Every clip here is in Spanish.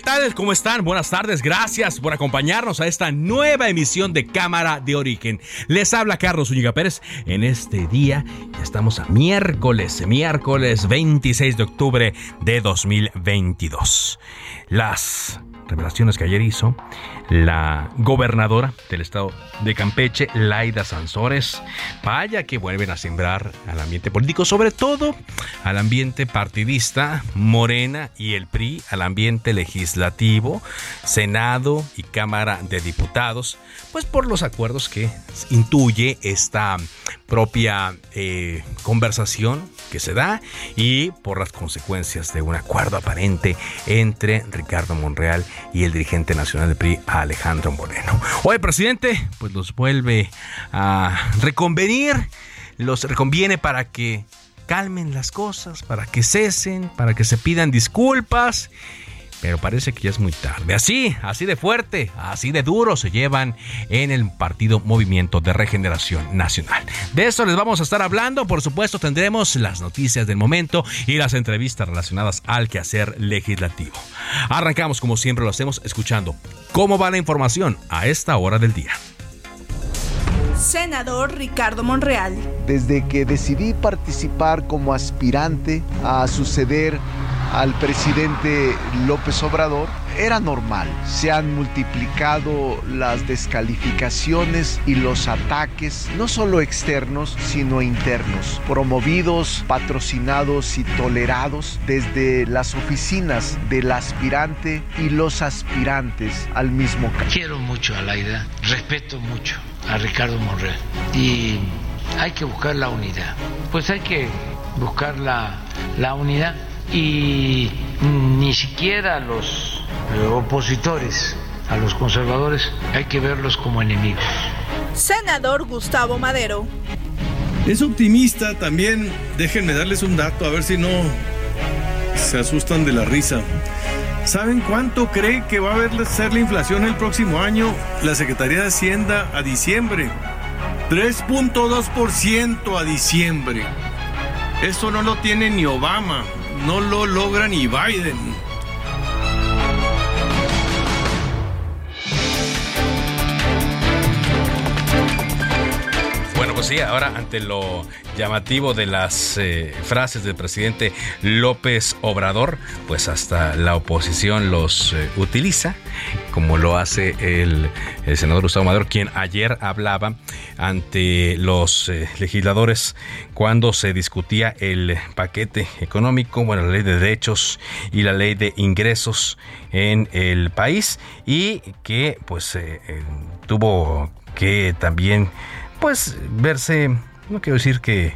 Tal? ¿Cómo están? Buenas tardes. Gracias por acompañarnos a esta nueva emisión de Cámara de Origen. Les habla Carlos Ulliga Pérez. En este día ya estamos a miércoles, miércoles 26 de octubre de 2022. Las revelaciones que ayer hizo la gobernadora del estado de Campeche, Laida Sansores. Vaya que vuelven a sembrar al ambiente político, sobre todo al ambiente partidista, Morena y el PRI, al ambiente legislativo, Senado y Cámara de Diputados, pues por los acuerdos que intuye esta propia eh, conversación que se da y por las consecuencias de un acuerdo aparente entre Ricardo Monreal y el dirigente nacional del PRI, Alejandro Moreno. Hoy, presidente, pues los vuelve a reconvenir, los reconviene para que calmen las cosas, para que cesen, para que se pidan disculpas pero parece que ya es muy tarde. Así, así de fuerte, así de duro se llevan en el partido Movimiento de Regeneración Nacional. De eso les vamos a estar hablando, por supuesto tendremos las noticias del momento y las entrevistas relacionadas al quehacer legislativo. Arrancamos como siempre lo hacemos escuchando cómo va la información a esta hora del día. Senador Ricardo Monreal. Desde que decidí participar como aspirante a suceder al presidente López Obrador era normal. Se han multiplicado las descalificaciones y los ataques, no solo externos, sino internos, promovidos, patrocinados y tolerados desde las oficinas del aspirante y los aspirantes al mismo cargo. Quiero mucho a Laida, respeto mucho a Ricardo Monreal y hay que buscar la unidad. Pues hay que buscar la, la unidad y ni siquiera los opositores a los conservadores hay que verlos como enemigos. Senador Gustavo Madero. Es optimista también, déjenme darles un dato, a ver si no se asustan de la risa. ¿Saben cuánto cree que va a haber ser la inflación el próximo año la Secretaría de Hacienda a diciembre? 3.2% a diciembre. Eso no lo tiene ni Obama, no lo logra ni Biden. Pues sí, ahora ante lo llamativo de las eh, frases del presidente López Obrador, pues hasta la oposición los eh, utiliza, como lo hace el, senador Gustavo Madero, quien ayer hablaba ante los eh, legisladores cuando se discutía el paquete económico, bueno, la ley de derechos y la ley de ingresos en el país y que pues tuvo que también pues verse, no quiero decir que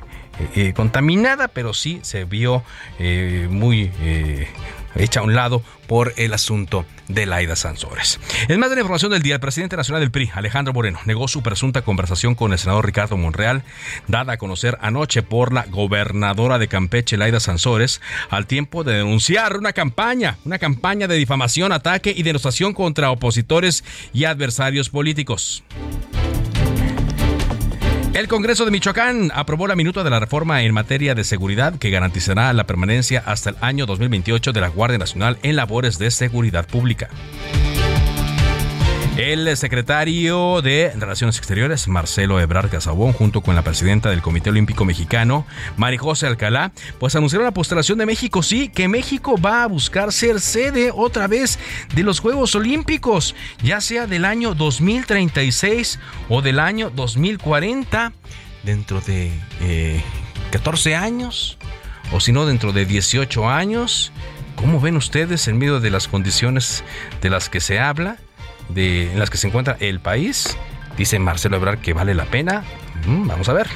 eh, contaminada, pero sí se vio eh, muy eh, hecha a un lado por el asunto de Laida Sansores. En más de la información del día, el presidente nacional del PRI, Alejandro Moreno, negó su presunta conversación con el senador Ricardo Monreal, dada a conocer anoche por la gobernadora de Campeche, Laida Sansores, al tiempo de denunciar una campaña, una campaña de difamación, ataque y denostación contra opositores y adversarios políticos. El Congreso de Michoacán aprobó la minuta de la reforma en materia de seguridad que garantizará la permanencia hasta el año 2028 de la Guardia Nacional en labores de seguridad pública. El secretario de Relaciones Exteriores, Marcelo Ebrard Casabón, junto con la presidenta del Comité Olímpico Mexicano, José Alcalá, pues anunciaron la postulación de México. Sí, que México va a buscar ser sede otra vez de los Juegos Olímpicos, ya sea del año 2036 o del año 2040, dentro de 14 eh, años, o si no, dentro de 18 años. ¿Cómo ven ustedes en medio de las condiciones de las que se habla? De, en las que se encuentra el país. Dice Marcelo Ebrard que vale la pena. Mm, vamos a ver.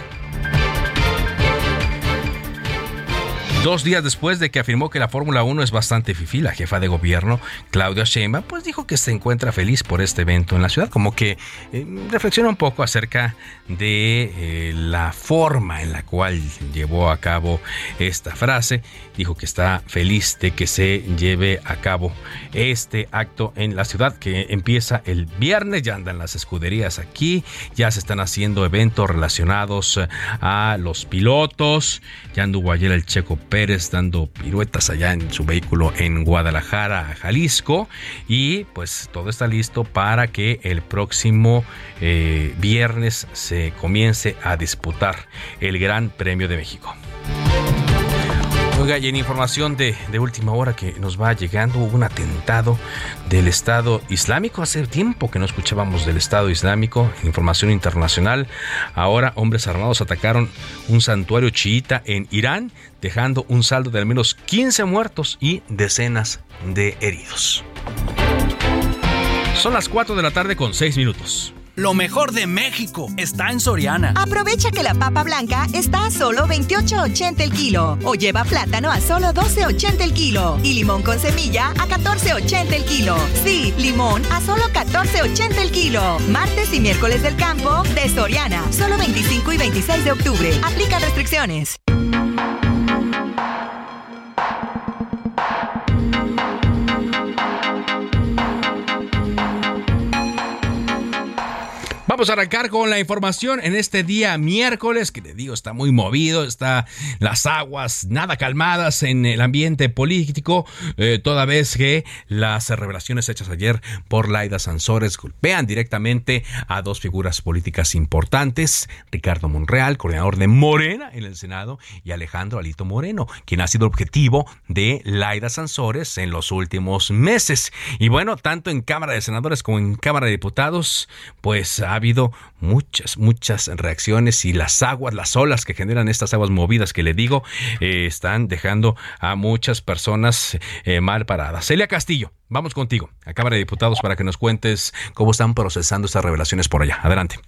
Dos días después de que afirmó que la Fórmula 1 es bastante fifí, la jefa de gobierno, Claudia Sheinbaum, pues dijo que se encuentra feliz por este evento en la ciudad, como que eh, reflexiona un poco acerca de eh, la forma en la cual llevó a cabo esta frase. Dijo que está feliz de que se lleve a cabo este acto en la ciudad que empieza el viernes, ya andan las escuderías aquí, ya se están haciendo eventos relacionados a los pilotos, ya anduvo ayer el Checo Pérez dando piruetas allá en su vehículo en Guadalajara, Jalisco. Y pues todo está listo para que el próximo eh, viernes se comience a disputar el Gran Premio de México. Oiga, y en información de, última hora que nos va llegando, hubo un atentado del Estado Islámico. Hace tiempo que no escuchábamos del Estado Islámico. Información internacional. Ahora hombres armados atacaron un santuario chiita en Irán, dejando un saldo de al menos 15 muertos y decenas de heridos. Son las 4 de la tarde con 6 minutos. Lo mejor de México está en Soriana. Aprovecha que la papa blanca está a solo 28.80 el kilo. O lleva plátano a solo 12.80 el kilo. Y limón con semilla a 14.80 el kilo. Sí, limón a solo 14.80 el kilo. Martes y miércoles del campo de Soriana. Solo 25 y 26 de octubre. Aplica restricciones. Vamos a arrancar con la información en este día miércoles, que te digo, está muy movido, está las aguas nada calmadas en el ambiente político, eh, toda vez que las revelaciones hechas ayer por Laida Sansores golpean directamente a dos figuras políticas importantes, Ricardo Monreal, coordinador de Morena en el Senado, y Alejandro Alito Moreno, quien ha sido objetivo de Laida Sansores en los últimos meses. Y bueno, tanto en Cámara de Senadores como en Cámara de Diputados, pues ha habido muchas, muchas reacciones y las aguas, las olas que generan estas aguas movidas que le digo, eh, están dejando a muchas personas eh, mal paradas. Celia Castillo, vamos contigo a Cámara de Diputados para que nos cuentes cómo están procesando estas revelaciones por allá. Adelante.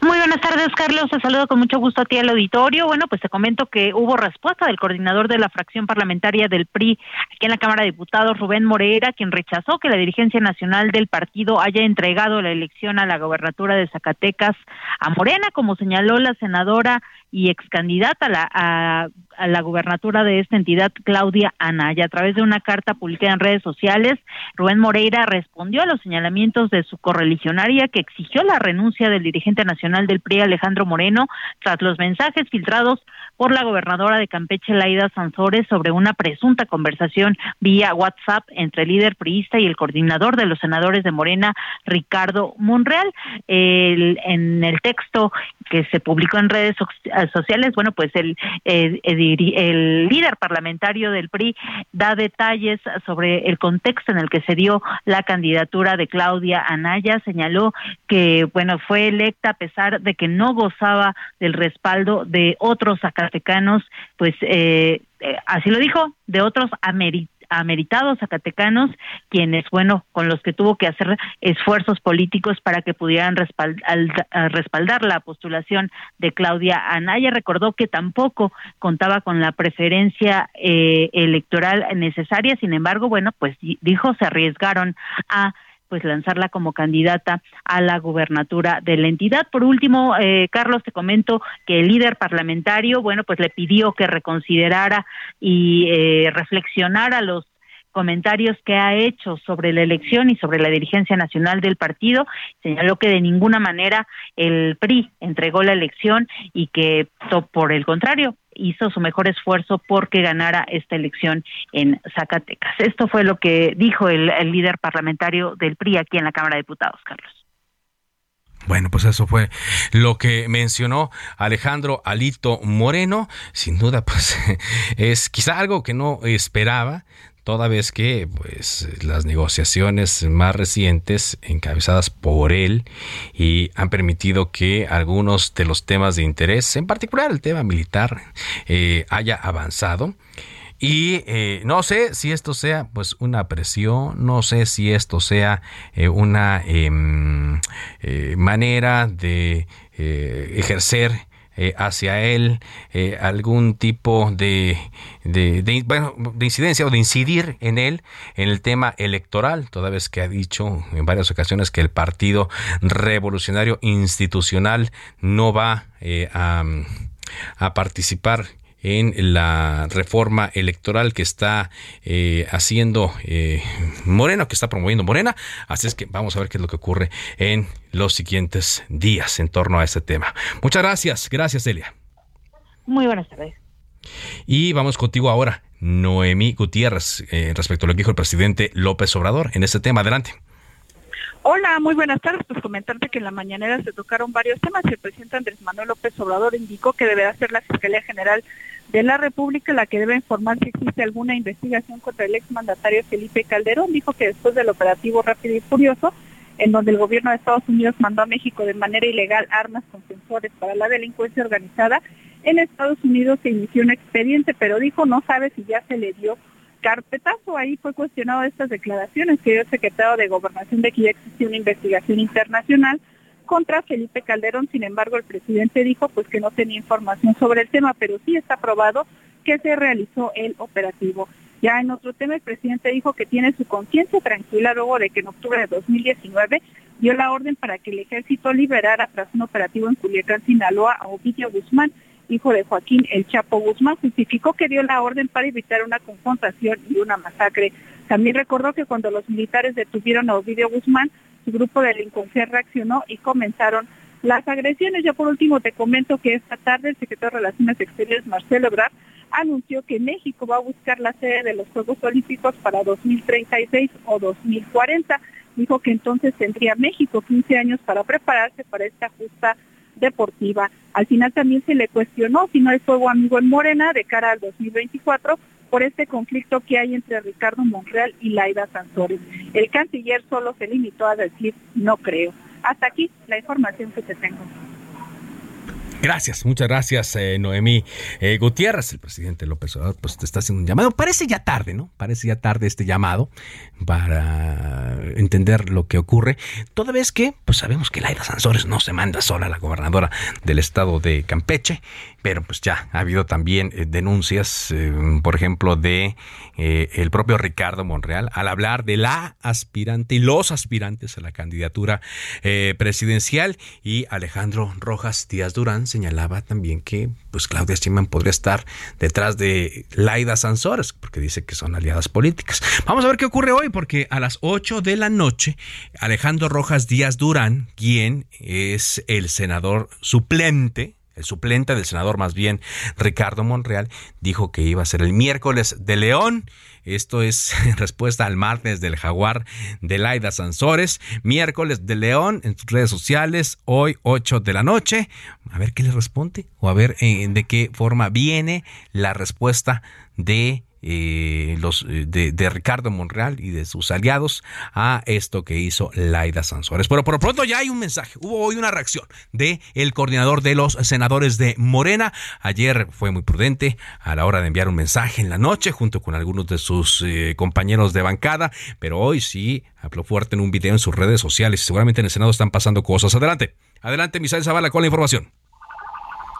Muy buenas tardes, Carlos. Te saludo con mucho gusto a ti al auditorio. Bueno, pues te comento que hubo respuesta del coordinador de la fracción parlamentaria del PRI aquí en la Cámara de Diputados, Rubén Moreira, quien rechazó que la dirigencia nacional del partido haya entregado la elección a la gobernatura de Zacatecas a Morena, como señaló la senadora y ex candidata a la, a, la gubernatura de esta entidad, Claudia Anaya. A través de una carta publicada en redes sociales, Rubén Moreira respondió a los señalamientos de su correligionaria que exigió la renuncia del dirigente nacional del PRI, Alejandro Moreno, tras los mensajes filtrados por la gobernadora de Campeche, Laida Sansores, sobre una presunta conversación vía WhatsApp entre el líder priista y el coordinador de los senadores de Morena, Ricardo Monreal. El, en el texto que se publicó en redes sociales, bueno, pues el, el, líder parlamentario del PRI da detalles sobre el contexto en el que se dio la candidatura de Claudia Anaya, señaló que, bueno, fue electa a pesar de que no gozaba del respaldo de otros zacatecanos, pues eh, eh, así lo dijo, de otros americanos ameritados zacatecanos, quienes, bueno, con los que tuvo que hacer esfuerzos políticos para que pudieran respaldar, la postulación de Claudia Anaya. Recordó que tampoco contaba con la preferencia eh, electoral necesaria, sin embargo, bueno, pues dijo, se arriesgaron a pues lanzarla como candidata a la gubernatura de la entidad. Por último, eh, Carlos, te comento que el líder parlamentario, bueno, pues le pidió que reconsiderara y eh, reflexionara los comentarios que ha hecho sobre la elección y sobre la dirigencia nacional del partido. Señaló que de ninguna manera el PRI entregó la elección y que, por el contrario, hizo su mejor esfuerzo porque ganara esta elección en Zacatecas. Esto fue lo que dijo el, el líder parlamentario del PRI aquí en la Cámara de Diputados, Carlos. Bueno, pues eso fue lo que mencionó Alejandro Alito Moreno. Sin duda, pues es quizá algo que no esperaba toda vez que pues las negociaciones más recientes encabezadas por él y han permitido que algunos de los temas de interés, en particular el tema militar, eh, haya avanzado. Y eh, no sé si esto sea pues una presión, no sé si esto sea eh, una em, manera de ejercer eh, hacia él eh, algún tipo de, de, de, incidencia o de incidir en él en el tema electoral, toda vez que ha dicho en varias ocasiones que el Partido Revolucionario Institucional no va eh, a, a participar en la reforma electoral que está eh, haciendo eh, Moreno, que está promoviendo Morena. Así es que vamos a ver qué es lo que ocurre en los siguientes días en torno a este tema. Muchas gracias. Gracias, Elia. Muy buenas tardes. Y vamos contigo ahora, Noemí Gutiérrez, eh, respecto a lo que dijo el presidente López Obrador en este tema. Adelante. Hola, muy buenas tardes. Pues comentarte que en la mañanera se tocaron varios temas. El presidente Andrés Manuel López Obrador indicó que deberá ser la Fiscalía General de la República la que debe informar si existe alguna investigación contra el exmandatario Felipe Calderón. Dijo que después del operativo Rápido y Furioso, en donde el gobierno de Estados Unidos mandó a México de manera ilegal armas con sensores para la delincuencia organizada, en Estados Unidos se inició un expediente, pero dijo no sabe si ya se le dio carpetazo. Ahí fue cuestionado estas declaraciones que dio el secretario de Gobernación de que ya existía una investigación internacional contra Felipe Calderón. Sin embargo, el presidente dijo pues que no tenía información sobre el tema, pero sí está probado que se realizó el operativo. Ya en otro tema, el presidente dijo que tiene su conciencia tranquila luego de que en octubre de 2019 dio la orden para que el ejército liberara tras un operativo en Culiacán, Sinaloa, a Ovidio Guzmán, hijo de Joaquín El Chapo Guzmán. Justificó que dio la orden para evitar una confrontación y una masacre. También recordó que cuando los militares detuvieron a Ovidio Guzmán, su grupo de delincuencia reaccionó y comenzaron las agresiones. Ya por último te comento que esta tarde el secretario de Relaciones Exteriores, Marcelo Ebrard, anunció que México va a buscar la sede de los Juegos Olímpicos para 2036 o 2040. Dijo que entonces tendría México 15 años para prepararse para esta justa deportiva. Al final también se le cuestionó si no hay fuego amigo en Morena de cara al 2024 por este conflicto que hay entre Ricardo Monreal y Laida Sansores. El canciller solo se limitó a decir no creo. Hasta aquí la información que te tengo. Gracias, muchas gracias, eh, Noemí eh, Gutiérrez. El presidente López Obrador pues te está haciendo un llamado. Parece ya tarde, ¿no? Parece ya tarde este llamado para entender lo que ocurre. Toda vez que, pues sabemos que Laida Sansores no se manda sola, la gobernadora del estado de Campeche pero pues ya ha habido también eh, denuncias, eh, por ejemplo, de eh, el propio Ricardo Monreal al hablar de la aspirante y los aspirantes a la candidatura presidencial y Alejandro Rojas Díaz Durán señalaba también que pues Claudia Sheinbaum podría estar detrás de Laida Sansores porque dice que son aliadas políticas. Vamos a ver qué ocurre hoy porque a las 8 de la noche Alejandro Rojas Díaz Durán, quien es el senador suplente el suplente del senador más bien Ricardo Monreal, dijo que iba a ser el miércoles de León. Esto es en respuesta al martes del jaguar de Laida Sansores. Miércoles de León en sus redes sociales, hoy 8 de la noche. A ver qué le responde o a ver eh, de qué forma viene la respuesta de eh, los, eh, de, Ricardo Monreal y de sus aliados a esto que hizo Laida Sansores. Pero por pronto ya hay un mensaje. Hubo hoy una reacción de el coordinador de los senadores de Morena. Ayer fue muy prudente a la hora de enviar un mensaje en la noche junto con algunos de sus eh, compañeros de bancada, pero hoy sí habló fuerte en un video en sus redes sociales. Seguramente en el Senado están pasando cosas. Adelante. Adelante, Misael Zavala, con la información.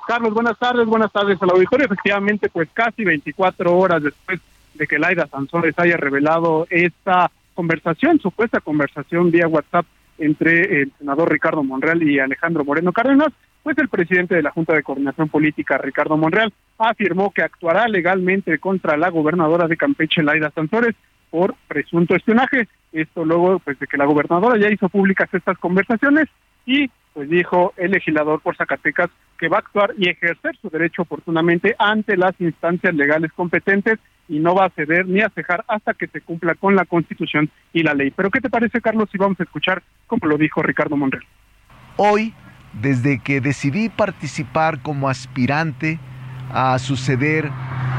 Carlos, buenas tardes, buenas tardes al auditorio. Efectivamente, pues casi 24 horas después de que Laida Sansores haya revelado esta conversación, supuesta conversación vía WhatsApp entre el senador Ricardo Monreal y Alejandro Moreno Cárdenas, pues el presidente de la Junta de Coordinación Política, Ricardo Monreal, afirmó que actuará legalmente contra la gobernadora de Campeche, Laida Sansores, por presunto espionaje. Esto luego pues de que la gobernadora ya hizo públicas estas conversaciones y pues dijo el legislador por Zacatecas que va a actuar y ejercer su derecho oportunamente ante las instancias legales competentes y no va a ceder ni a cejar hasta que se cumpla con la Constitución y la ley. Pero ¿qué te parece, Carlos, si vamos a escuchar como lo dijo Ricardo Monreal? Hoy, desde que decidí participar como aspirante a suceder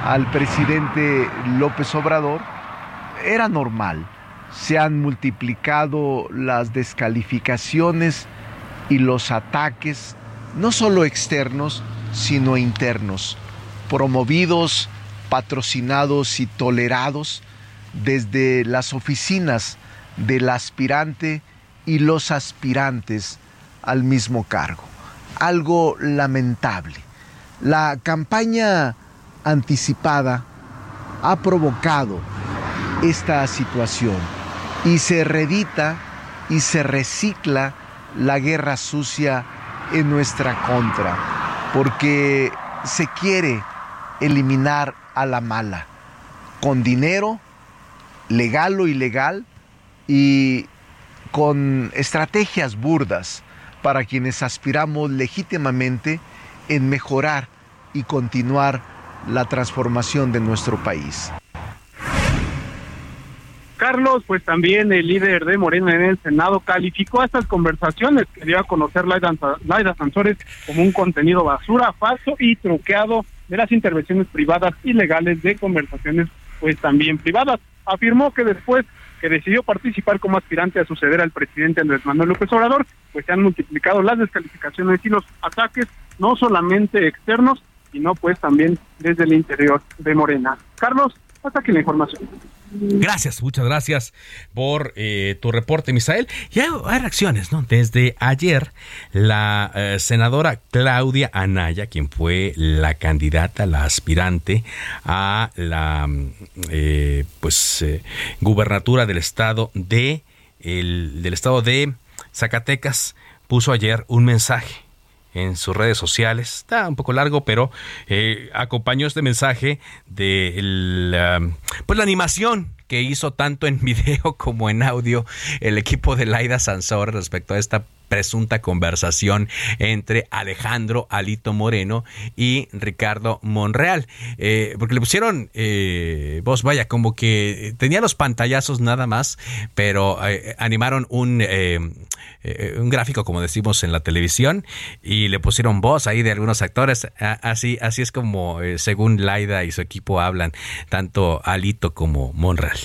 al presidente López Obrador, era normal. Se han multiplicado las descalificaciones y los ataques, no solo externos, sino internos, promovidos, patrocinados y tolerados desde las oficinas del aspirante y los aspirantes al mismo cargo. Algo lamentable. La campaña anticipada ha provocado esta situación y se redita y se recicla la guerra sucia en nuestra contra, porque se quiere eliminar a la mala, con dinero, legal o ilegal, y con estrategias burdas para quienes aspiramos legítimamente en mejorar y continuar la transformación de nuestro país. Carlos, pues también el líder de Morena en el Senado calificó estas conversaciones que dio a conocer Laida, Laida Sansores como un contenido basura, falso y truqueado de las intervenciones privadas ilegales de conversaciones pues también privadas. Afirmó que después que decidió participar como aspirante a suceder al presidente Andrés Manuel López Obrador, pues se han multiplicado las descalificaciones y los ataques, no solamente externos, sino pues también desde el interior de Morena. Carlos, hasta aquí la información. Gracias, muchas gracias por eh, tu reporte, Misael. Y hay, reacciones, ¿no? Desde ayer, la eh, senadora Claudia Anaya, quien fue la candidata, la aspirante a la eh, pues gubernatura del estado de el, del estado de Zacatecas, puso ayer un mensaje en sus redes sociales. Está un poco largo, pero eh, acompañó este mensaje de la, pues la animación que hizo tanto en video como en audio el equipo de Laida Sansor respecto a esta presunta conversación entre Alejandro Alito Moreno y Ricardo Monreal. Eh, porque le pusieron eh, voz, vaya, como que tenía los pantallazos nada más, pero eh, animaron un, un gráfico, como decimos en la televisión, y le pusieron voz ahí de algunos actores. Así, así es como, según Laida y su equipo hablan, tanto Alito como Monreal.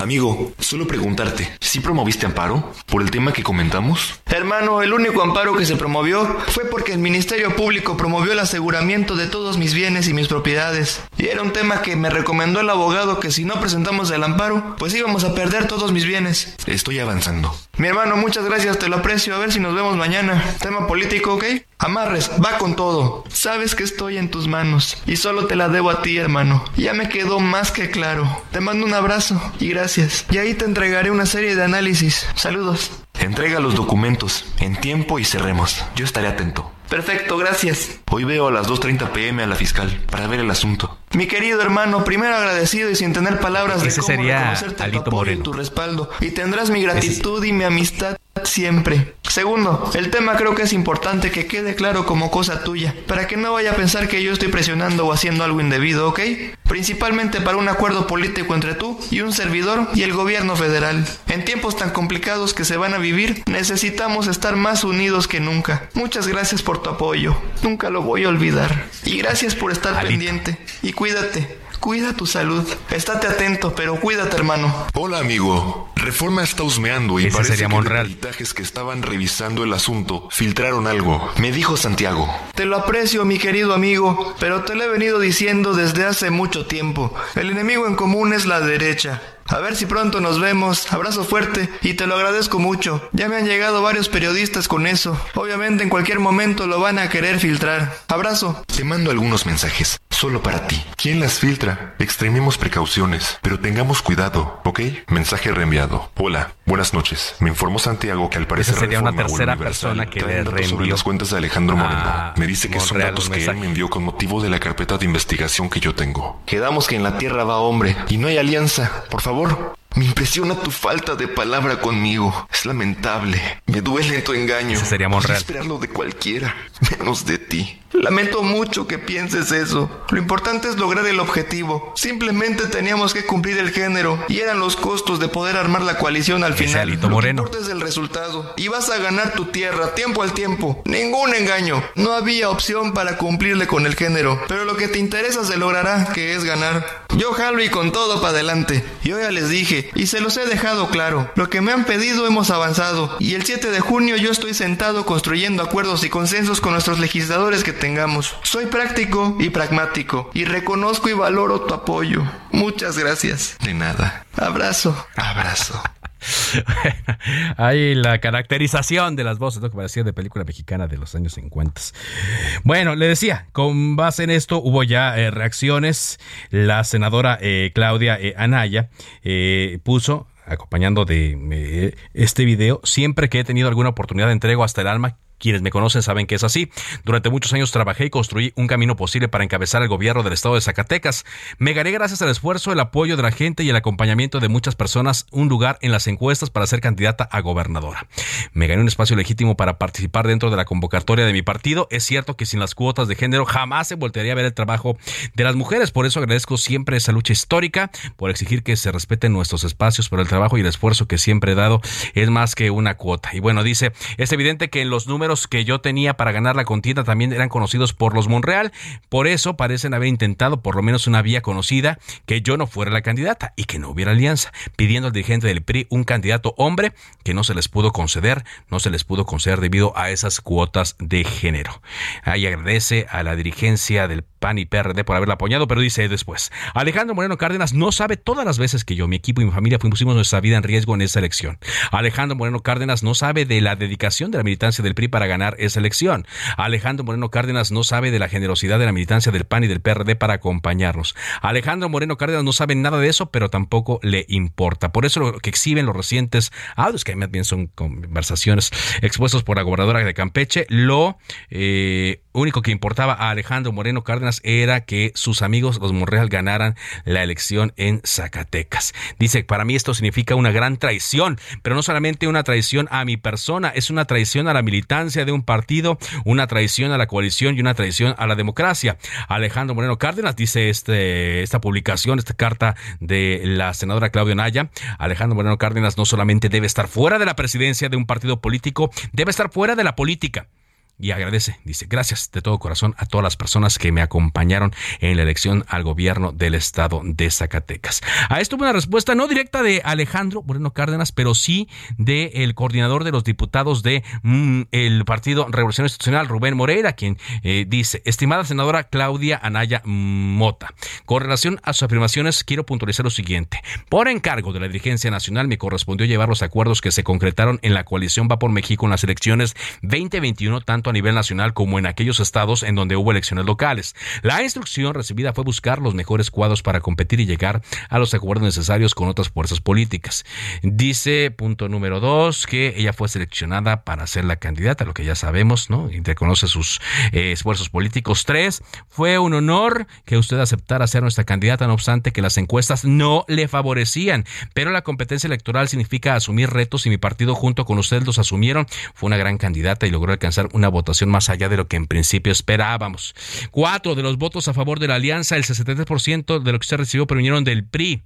Amigo, solo preguntarte, ¿sí promoviste amparo por el tema que comentamos? Hermano, el único amparo que se promovió fue porque el Ministerio Público promovió el aseguramiento de todos mis bienes y mis propiedades. Y era un tema que me recomendó el abogado que si no presentamos el amparo, pues íbamos a perder todos mis bienes. Estoy avanzando. Mi hermano, muchas gracias, te lo aprecio. A ver si nos vemos mañana. Tema político, ¿ok? Amarres, va con todo. Sabes que estoy en tus manos y solo te la debo a ti, hermano. Ya me quedó más que claro. Te mando un abrazo y gracias y ahí te entregaré una serie de análisis. Saludos. Entrega los documentos en tiempo y cerremos. Yo estaré atento. Perfecto, gracias. Hoy veo a las 2.30 pm a la fiscal para ver el asunto. Mi querido hermano, primero agradecido y sin tener palabras Ese de cómo sería reconocerte apoyo Moreno. y tu respaldo. Y tendrás mi gratitud y mi amistad siempre. Segundo, el tema creo que es importante que quede claro como cosa tuya, para que no vaya a pensar que yo estoy presionando o haciendo algo indebido, ¿ok? Principalmente para un acuerdo político entre tú y un servidor y el gobierno federal. En tiempos tan complicados que se van a vivir, necesitamos estar más unidos que nunca. Muchas gracias por tu apoyo, nunca lo voy a olvidar. Y gracias por estar pendiente. Y cuídate. Cuida tu salud. Estate atento, pero cuídate, hermano. Hola, amigo. Reforma está husmeando y Ese parece sería que Monreal. los que estaban revisando el asunto filtraron algo. Me dijo Santiago. Te lo aprecio, mi querido amigo, pero te lo he venido diciendo desde hace mucho tiempo. El enemigo en común es la derecha. A ver si pronto nos vemos. Abrazo fuerte y te lo agradezco mucho. Ya me han llegado varios periodistas con eso. Obviamente en cualquier momento lo van a querer filtrar. Abrazo. Te mando algunos mensajes, solo para ti. ¿Quién las filtra? Extrememos precauciones, pero tengamos cuidado, ¿ok? Mensaje reenviado. Hola, buenas noches. Me informó Santiago que al parecer Esa sería una tercera persona que le datos sobre reenvió las cuentas de Alejandro Moreno. Me dice que son datos que él me envió con motivo de la carpeta de investigación que yo tengo. Quedamos que en la tierra va hombre y no hay alianza. Por favor, favor. Me impresiona tu falta de palabra conmigo. Es lamentable. Me duele tu engaño. Ese sería Monreal. esperarlo de cualquiera, menos de ti. Lamento mucho que pienses eso. Lo importante es lograr el objetivo. Simplemente teníamos que cumplir el género y eran los costos de poder armar la coalición al final. Alito Lo que Moreno. es el resultado. Y vas a ganar tu tierra tiempo al tiempo. Ningún engaño. No había opción para cumplirle con el género. Pero lo que te interesa se logrará, que es ganar. Yo jalo y con todo para adelante. Yo ya les dije, y se los he dejado claro. Lo que me han pedido hemos avanzado. Y el 7 de junio yo estoy sentado construyendo acuerdos y consensos con nuestros legisladores que tengamos. Soy práctico y pragmático. Y reconozco y valoro tu apoyo. Muchas gracias. De nada. Abrazo. Abrazo. Ahí la caracterización de las voces, lo que parecía de película mexicana de los años 50. Bueno, le decía, con base en esto hubo ya eh, reacciones. La senadora eh, Claudia eh, Anaya puso, acompañando de este video, siempre que he tenido alguna oportunidad entrego hasta el alma quienes me conocen saben que es así. Durante muchos años trabajé y construí un camino posible para encabezar el gobierno del estado de Zacatecas. Me gané gracias al esfuerzo, el apoyo de la gente y el acompañamiento de muchas personas un lugar en las encuestas para ser candidata a gobernadora. Me gané un espacio legítimo para participar dentro de la convocatoria de mi partido. Es cierto que sin las cuotas de género jamás se voltearía a ver el trabajo de las mujeres. Por eso agradezco siempre esa lucha histórica, por exigir que se respeten nuestros espacios, por el trabajo y el esfuerzo que siempre he dado es más que una cuota. Y bueno, dice, es evidente que en los números que yo tenía para ganar la contienda también eran conocidos por los Monreal. Por eso parecen haber intentado por lo menos una vía conocida que yo no fuera la candidata y que no hubiera alianza, pidiendo al dirigente del PRI un candidato hombre que no se les pudo conceder, no se les pudo conceder debido a esas cuotas de género. Ahí agradece a la dirigencia del PAN y PRD por haberla apoyado, pero dice después, Alejandro Moreno Cárdenas no sabe todas las veces que yo, mi equipo y mi familia pusimos nuestra vida en riesgo en esa elección. Alejandro Moreno Cárdenas no sabe de la dedicación de la militancia del PRI para ganar esa elección. Alejandro Moreno Cárdenas no sabe de la generosidad de la militancia del PAN y del PRD para acompañarnos. Alejandro Moreno Cárdenas no sabe nada de eso, pero tampoco le importa. Por eso lo que exhiben los recientes audios, que más bien son conversaciones expuestos por la gobernadora de Campeche, lo eh, único que importaba a Alejandro Moreno Cárdenas era que sus amigos, los Monreal, ganaran la elección en Zacatecas. Dice, para mí esto significa una gran traición, pero no solamente una traición a mi persona, es una traición a la militancia de un partido, una traición a la coalición y una traición a la democracia. Alejandro Moreno Cárdenas dice este, esta publicación, esta carta de la senadora Claudia Naya. Alejandro Moreno Cárdenas no solamente debe estar fuera de la presidencia de un partido político, debe estar fuera de la política y agradece, dice, gracias de todo corazón a todas las personas que me acompañaron en la elección al gobierno del estado de Zacatecas. A esto hubo una respuesta no directa de Alejandro Moreno Cárdenas, pero sí del el coordinador de los diputados de mm, Partido Revolución Institucional, Rubén Moreira, quien eh, dice, estimada senadora Claudia Anaya Mota, con relación a sus afirmaciones, quiero puntualizar lo siguiente. Por encargo de la dirigencia nacional me correspondió llevar los acuerdos que se concretaron en la coalición Va por México en las elecciones 2021, tanto a nivel nacional como en aquellos estados en donde hubo elecciones locales. La instrucción recibida fue buscar los mejores cuadros para competir y llegar a los acuerdos necesarios con otras fuerzas políticas. Dice, punto número dos, que ella fue seleccionada para ser la candidata, lo que ya sabemos, ¿no? Y reconoce sus eh, esfuerzos políticos. Tres, fue un honor que usted aceptara ser nuestra candidata, no obstante que las encuestas no le favorecían, pero la competencia electoral significa asumir retos y mi partido junto con usted los asumieron. Fue una gran candidata y logró alcanzar una votación más allá de lo que en principio esperábamos. Cuatro de los votos a favor de la alianza, el 63% de lo que usted recibió provinieron del PRI.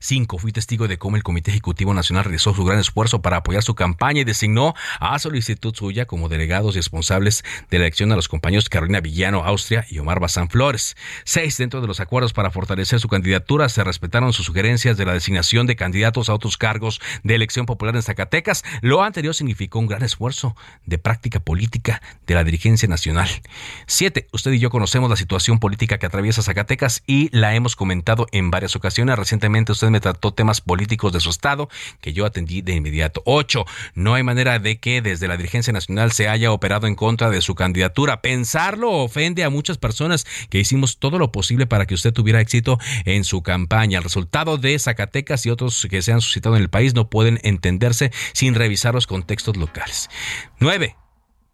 5. Fui testigo de cómo el Comité Ejecutivo Nacional realizó su gran esfuerzo para apoyar su campaña y designó a solicitud suya como delegados responsables de la elección a los compañeros Carolina Villano, Austria y Omar Bazán Flores. 6. Dentro de los acuerdos para fortalecer su candidatura se respetaron sus sugerencias de la designación de candidatos a otros cargos de elección popular en Zacatecas. Lo anterior significó un gran esfuerzo de práctica política de la dirigencia nacional. 7. Usted y yo conocemos la situación política que atraviesa Zacatecas y la hemos comentado en varias ocasiones. Recientemente usted me trató temas políticos de su estado que yo atendí de inmediato. 8. No hay manera de que desde la dirigencia nacional se haya operado en contra de su candidatura. Pensarlo ofende a muchas personas que hicimos todo lo posible para que usted tuviera éxito en su campaña. El resultado de Zacatecas y otros que se han suscitado en el país no pueden entenderse sin revisar los contextos locales. 9.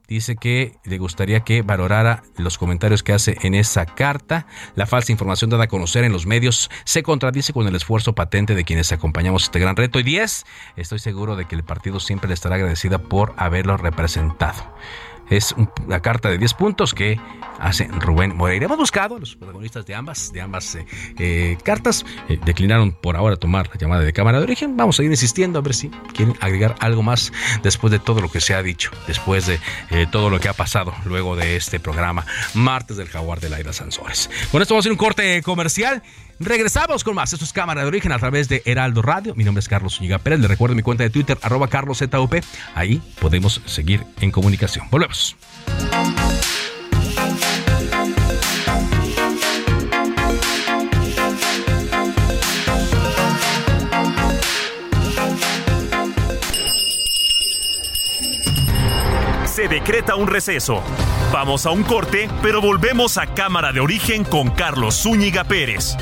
Dice que le gustaría que valorara los comentarios que hace en esa carta. La falsa información dada a conocer en los medios se contradice con el esfuerzo patente de quienes acompañamos este gran reto. Y 10, estoy seguro de que el partido siempre le estará agradecida por haberlo representado. Es una carta de 10 puntos que hace Rubén Moreira. Hemos buscado a los protagonistas de ambas, de ambas eh, eh, cartas. Eh, declinaron por ahora tomar la llamada de cámara de origen. Vamos a ir insistiendo a ver si quieren agregar algo más después de todo lo que se ha dicho, después de todo lo que ha pasado luego de este programa Martes del Jaguar de Laida Sansores. Con esto vamos a hacer un corte comercial. Regresamos con más. Esto es Cámara de Origen a través de Heraldo Radio. Mi nombre es Carlos Zúñiga Pérez. Le recuerdo mi cuenta de Twitter, arroba carloszup. Ahí podemos seguir en comunicación. Volvemos. Se decreta un receso. Vamos a un corte, pero volvemos a Cámara de Origen con Carlos Zúñiga Pérez.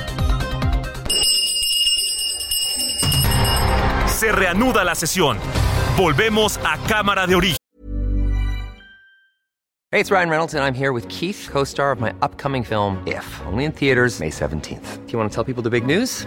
Se reanuda la sesión. Volvemos a Cámara de Origen. Hey, it's Ryan Reynolds, and I'm here with Keith, co star of my upcoming film, If, only in theaters, May 17th. Do you want to tell people the big news?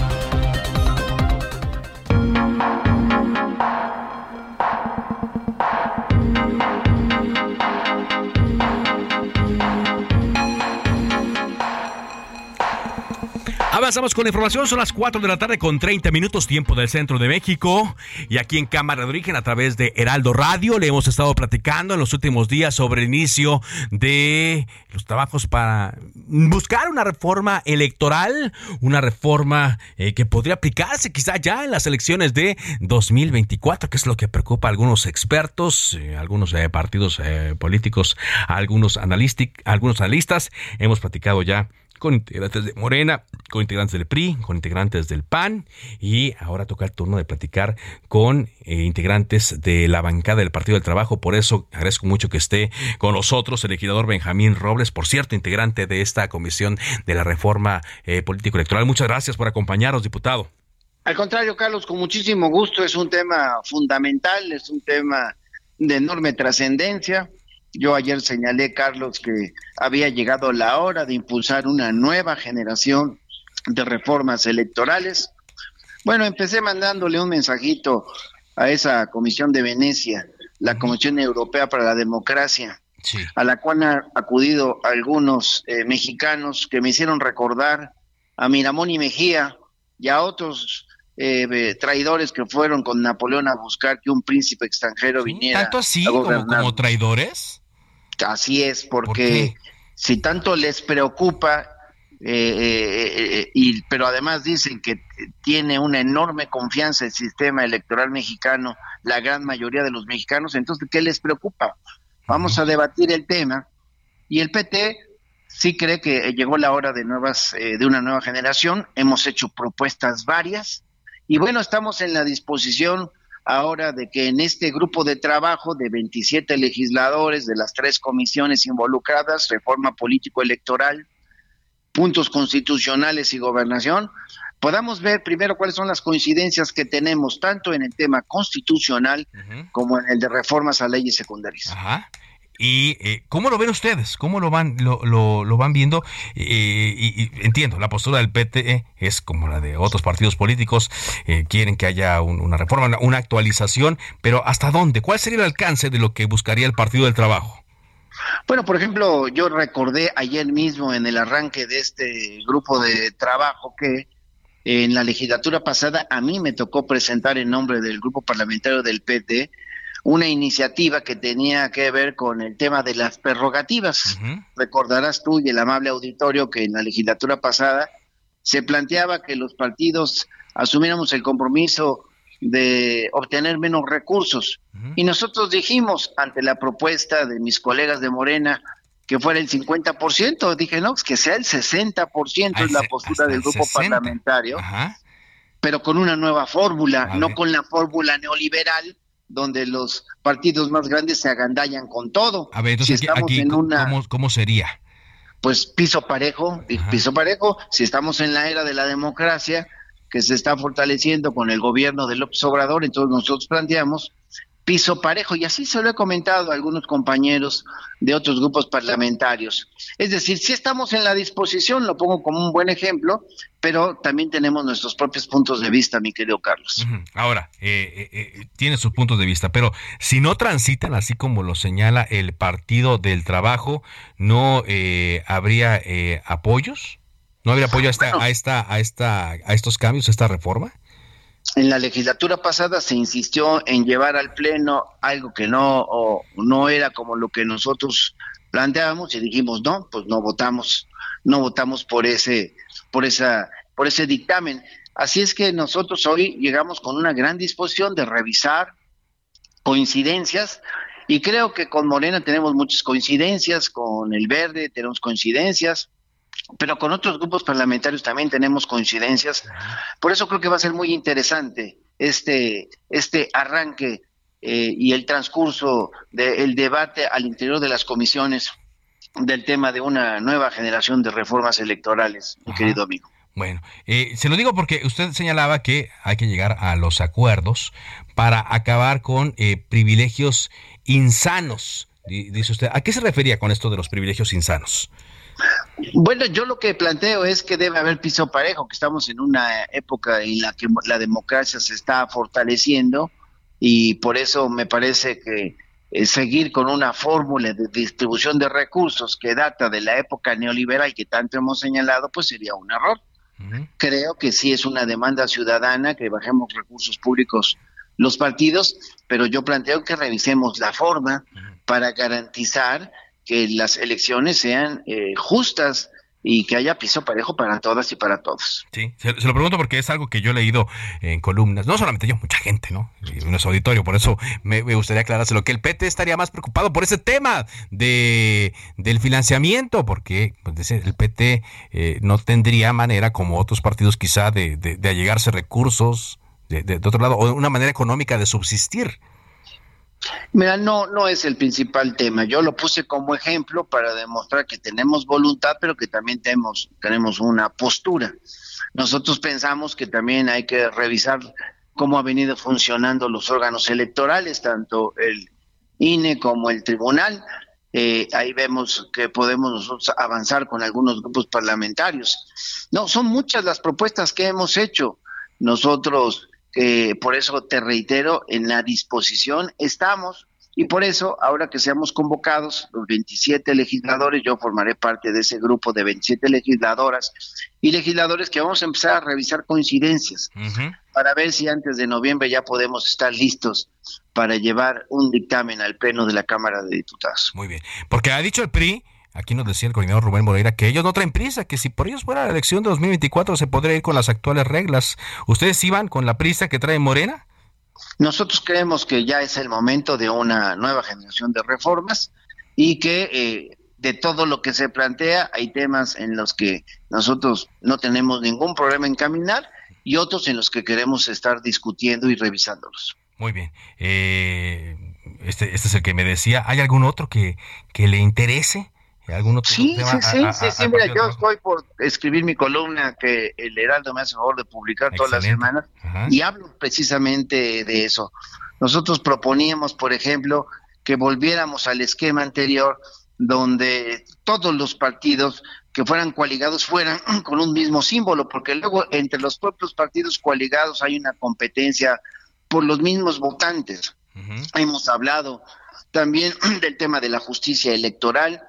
Avanzamos con información, son las 4 de la tarde con 30 minutos tiempo del centro de México y aquí en Cámara de Origen a través de Heraldo Radio le hemos estado platicando en los últimos días sobre el inicio de los trabajos para buscar una reforma electoral, una reforma eh, que podría aplicarse quizá ya en las elecciones de 2024, que es lo que preocupa a algunos expertos, eh, algunos eh, partidos políticos, algunos, algunos analistas. Hemos platicado ya con integrantes de Morena, con integrantes del PRI, con integrantes del PAN y ahora toca el turno de platicar con eh, integrantes de la bancada del Partido del Trabajo. Por eso agradezco mucho que esté con nosotros el legislador Benjamín Robles, por cierto, integrante de esta comisión de la reforma eh, político-electoral. Muchas gracias por acompañarnos, diputado. Al contrario, Carlos, con muchísimo gusto. Es un tema fundamental, es un tema de enorme trascendencia. Yo ayer señalé, Carlos, que había llegado la hora de impulsar una nueva generación de reformas electorales. Bueno, empecé mandándole un mensajito a esa comisión de Venecia, la Comisión Europea para la Democracia, a la cual han acudido algunos eh, mexicanos que me hicieron recordar a Miramón y Mejía y a otros eh, traidores que fueron con Napoleón a buscar que un príncipe extranjero viniera. ¿Tanto así como, como traidores? Así es, porque si tanto les preocupa, eh, eh, eh, y, pero además dicen que tiene una enorme confianza el sistema electoral mexicano, la gran mayoría de los mexicanos, entonces, ¿qué les preocupa? Vamos a debatir el tema y el PT sí cree que llegó la hora de nuevas de una nueva generación. Hemos hecho propuestas varias y bueno, estamos en la disposición ahora de que en este grupo de trabajo de 27 legisladores de las tres comisiones involucradas, reforma político-electoral, puntos constitucionales y gobernación, podamos ver primero cuáles son las coincidencias que tenemos tanto en el tema constitucional como en el de reformas a leyes secundarias. ¿Y eh, cómo lo ven ustedes? ¿Cómo lo van, lo, lo, van viendo? Eh, y, entiendo, la postura del PT es como la de otros partidos políticos, eh, quieren que haya una reforma, una, actualización, pero ¿hasta dónde? ¿Cuál sería el alcance de lo que buscaría el Partido del Trabajo? Bueno, por ejemplo, yo recordé ayer mismo en el arranque de este grupo de trabajo que en la legislatura pasada a mí me tocó presentar en nombre del grupo parlamentario del PT una iniciativa que tenía que ver con el tema de las prerrogativas. Recordarás tú y el amable auditorio que en la legislatura pasada se planteaba que los partidos asumiéramos el compromiso de obtener menos recursos. Y nosotros dijimos, ante la propuesta de mis colegas de Morena, que fuera el 50%. Dije, no, que sea el 60% es la postura del grupo parlamentario, pero con una nueva fórmula, no con la fórmula neoliberal donde los partidos más grandes se agandallan con todo. A ver, entonces aquí, en una... ¿cómo, sería? Pues piso parejo, piso parejo, si estamos en la era de la democracia, que se está fortaleciendo con el gobierno de López Obrador, entonces nosotros planteamos piso parejo, y así se lo he comentado a algunos compañeros de otros grupos parlamentarios. Es decir, si estamos en la disposición, lo pongo como un buen ejemplo, pero también tenemos nuestros propios puntos de vista, mi querido Carlos. Ahora, eh, eh, eh, tiene sus puntos de vista, pero si no transitan así como lo señala el Partido del Trabajo, ¿no habría apoyos? ¿No habría apoyo a esta, a esta, a esta, a estos cambios, a esta reforma? En la legislatura pasada se insistió en llevar al pleno algo que no no era como lo que nosotros planteábamos y dijimos no pues no votamos no votamos por ese por esa por ese dictamen así es que nosotros hoy llegamos con una gran disposición de revisar coincidencias y creo que con Morena tenemos muchas coincidencias con el Verde tenemos coincidencias pero con otros grupos parlamentarios también tenemos coincidencias. Por eso creo que va a ser muy interesante este, este arranque eh, y el transcurso del debate al interior de las comisiones del tema de una nueva generación de reformas electorales, mi querido amigo. Bueno, eh, se lo digo porque usted señalaba que hay que llegar a los acuerdos para acabar con eh, privilegios insanos, dice usted. ¿A qué se refería con esto de los privilegios insanos? Bueno, yo lo que planteo es que debe haber piso parejo, que estamos en una época en la que la democracia se está fortaleciendo y por eso me parece que eh, seguir con una fórmula de distribución de recursos que data de la época neoliberal que tanto hemos señalado, pues sería un error. Creo que sí es una demanda ciudadana que bajemos recursos públicos los partidos, pero yo planteo que revisemos la forma para garantizar que las elecciones sean eh, justas y que haya piso parejo para todas y para todos. Sí, se, lo pregunto porque es algo que yo he leído en columnas, no solamente yo, mucha gente, ¿no? En nuestro auditorio, por eso me, gustaría aclarárselo, que el PT estaría más preocupado por ese tema de, del financiamiento, porque pues, el PT eh, no tendría manera, como otros partidos quizá, de, de, allegarse recursos, de, de, otro lado, o una manera económica de subsistir. Mira, no, no es el principal tema. Yo lo puse como ejemplo para demostrar que tenemos voluntad, pero que también tenemos, tenemos una postura. Nosotros pensamos que también hay que revisar cómo han venido funcionando los órganos electorales, tanto el INE como el tribunal. Eh, ahí vemos que podemos nosotros avanzar con algunos grupos parlamentarios. No, son muchas las propuestas que hemos hecho. Nosotros por eso te reitero, en la disposición estamos. Y por eso, ahora que seamos convocados, los 27 legisladores, yo formaré parte de ese grupo de 27 legisladoras y legisladores que vamos a empezar a revisar coincidencias para ver si antes de noviembre ya podemos estar listos para llevar un dictamen al pleno de la Cámara de Diputados. Muy bien, porque ha dicho el PRI Aquí nos decía el coordinador Rubén Moreira que ellos no traen prisa, que si por ellos fuera la elección de 2024 se podría ir con las actuales reglas. ¿Ustedes iban con la prisa que trae Morena? Nosotros creemos que ya es el momento de una nueva generación de reformas y que eh, de todo lo que se plantea hay temas en los que nosotros no tenemos ningún problema en caminar y otros en los que queremos estar discutiendo y revisándolos. Muy bien. Eh, este, este es el que me decía. ¿Hay algún otro que, que le interese? Sí, sí, sí, sí, mira, yo estoy por escribir mi columna que el Heraldo me hace favor de publicar todas las semanas y hablo precisamente de eso. Nosotros proponíamos, por ejemplo, que volviéramos al esquema anterior donde todos los partidos que fueran coaligados fueran con un mismo símbolo, porque luego entre los propios partidos coaligados hay una competencia por los mismos votantes. Hemos hablado también del tema de la justicia electoral,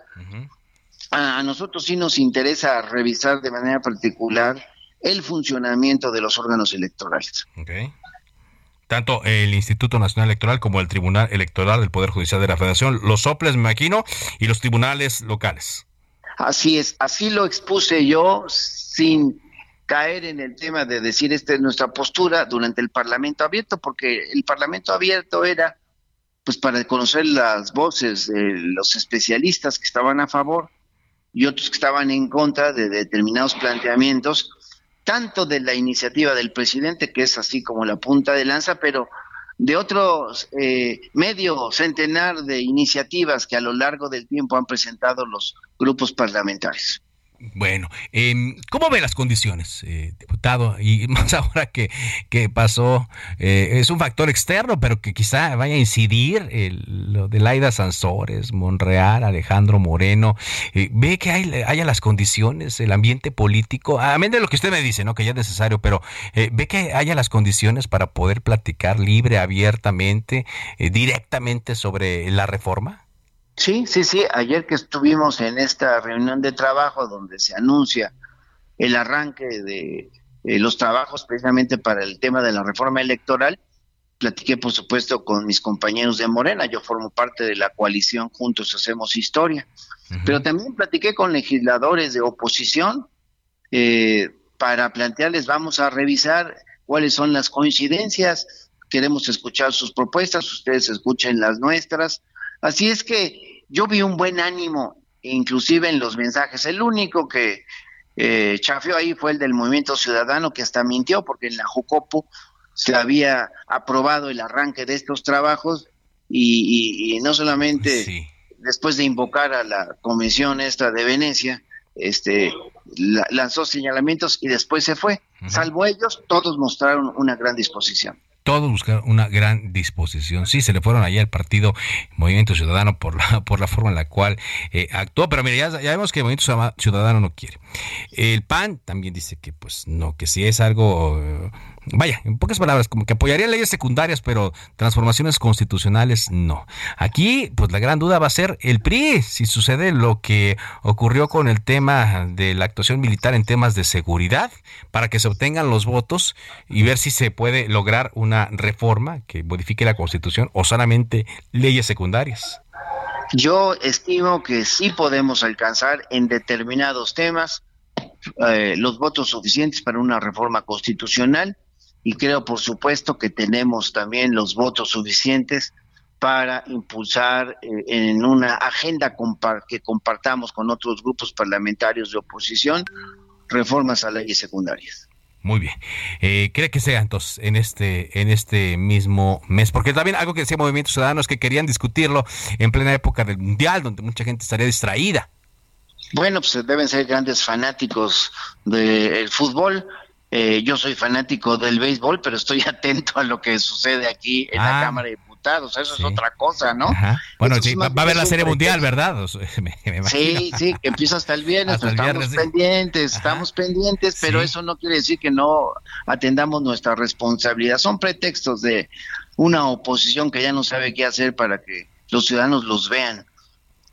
a nosotros sí nos interesa revisar de manera particular el funcionamiento de los órganos electorales. Tanto el Instituto Nacional Electoral como el Tribunal Electoral del Poder Judicial de la Federación, los soples, me imagino, y los tribunales locales. Así es, así lo expuse yo sin caer en el tema de decir esta es nuestra postura durante el Parlamento abierto, porque el Parlamento abierto era pues para conocer las voces de los especialistas que estaban a favor y otros que estaban en contra de determinados planteamientos, tanto de la iniciativa del presidente, que es así como la punta de lanza, pero de otros eh, medio centenar de iniciativas que a lo largo del tiempo han presentado los grupos parlamentarios. Bueno, eh, ¿cómo ve las condiciones, eh, diputado? Y más ahora que, que pasó, eh, es un factor externo, pero que quizá vaya a incidir el, lo de Laida Sansores, Monreal, Alejandro Moreno. Eh, ¿Ve que hay, haya las condiciones, el ambiente político? Amén de lo que usted me dice, ¿no? Que ya es necesario, pero eh, ¿ve que haya las condiciones para poder platicar libre, abiertamente, eh, directamente sobre la reforma? Sí, sí, sí. Ayer que estuvimos en esta reunión de trabajo donde se anuncia el arranque de eh, los trabajos precisamente para el tema de la reforma electoral, platiqué por supuesto con mis compañeros de Morena, yo formo parte de la coalición Juntos Hacemos Historia, pero también platiqué con legisladores de oposición eh, para plantearles, vamos a revisar cuáles son las coincidencias, queremos escuchar sus propuestas, ustedes escuchen las nuestras, Así es que yo vi un buen ánimo, inclusive en los mensajes. El único que eh, chafeó ahí fue el del Movimiento Ciudadano, que hasta mintió, porque en la Jucopo se había aprobado el arranque de estos trabajos y, y, y no solamente sí. después de invocar a la Comisión esta de Venecia, este la, lanzó señalamientos y después se fue. Uh -huh. Salvo ellos, todos mostraron una gran disposición todos buscaron una gran disposición. Sí, se le fueron allá al partido Movimiento Ciudadano por la, por la forma en la cual eh, actuó, pero mira, ya, ya, vemos que Movimiento Ciudadano no quiere. El PAN también dice que pues no, que si es algo, vaya, en pocas palabras, como que apoyaría leyes secundarias, pero transformaciones constitucionales no. Aquí, pues la gran duda va a ser el PRI, si sucede lo que ocurrió con el tema de la actuación militar en temas de seguridad, para que se obtengan los votos y ver si se puede lograr una reforma que modifique la constitución o solamente leyes secundarias. Yo estimo que sí podemos alcanzar en determinados temas eh, los votos suficientes para una reforma constitucional y creo por supuesto que tenemos también los votos suficientes para impulsar eh, en una agenda compar que compartamos con otros grupos parlamentarios de oposición reformas a leyes secundarias. Muy bien. Eh, ¿Cree que sea entonces en este, en este mismo mes? Porque también algo que decía Movimiento Ciudadano es que querían discutirlo en plena época del Mundial, donde mucha gente estaría distraída. Bueno, pues deben ser grandes fanáticos del fútbol. Eh, yo soy fanático del béisbol, pero estoy atento a lo que sucede aquí en ah, la Cámara de Diputados. Eso sí. es otra cosa, ¿no? Ajá. Bueno, sí, va, a haber la Serie Mundial, ¿verdad? me, me sí, sí, que empieza hasta el viernes. Hasta el estamos pendientes, estamos pendientes, pero eso no quiere decir que no atendamos nuestra responsabilidad. Son pretextos de una oposición que ya no sabe qué hacer para que los ciudadanos los vean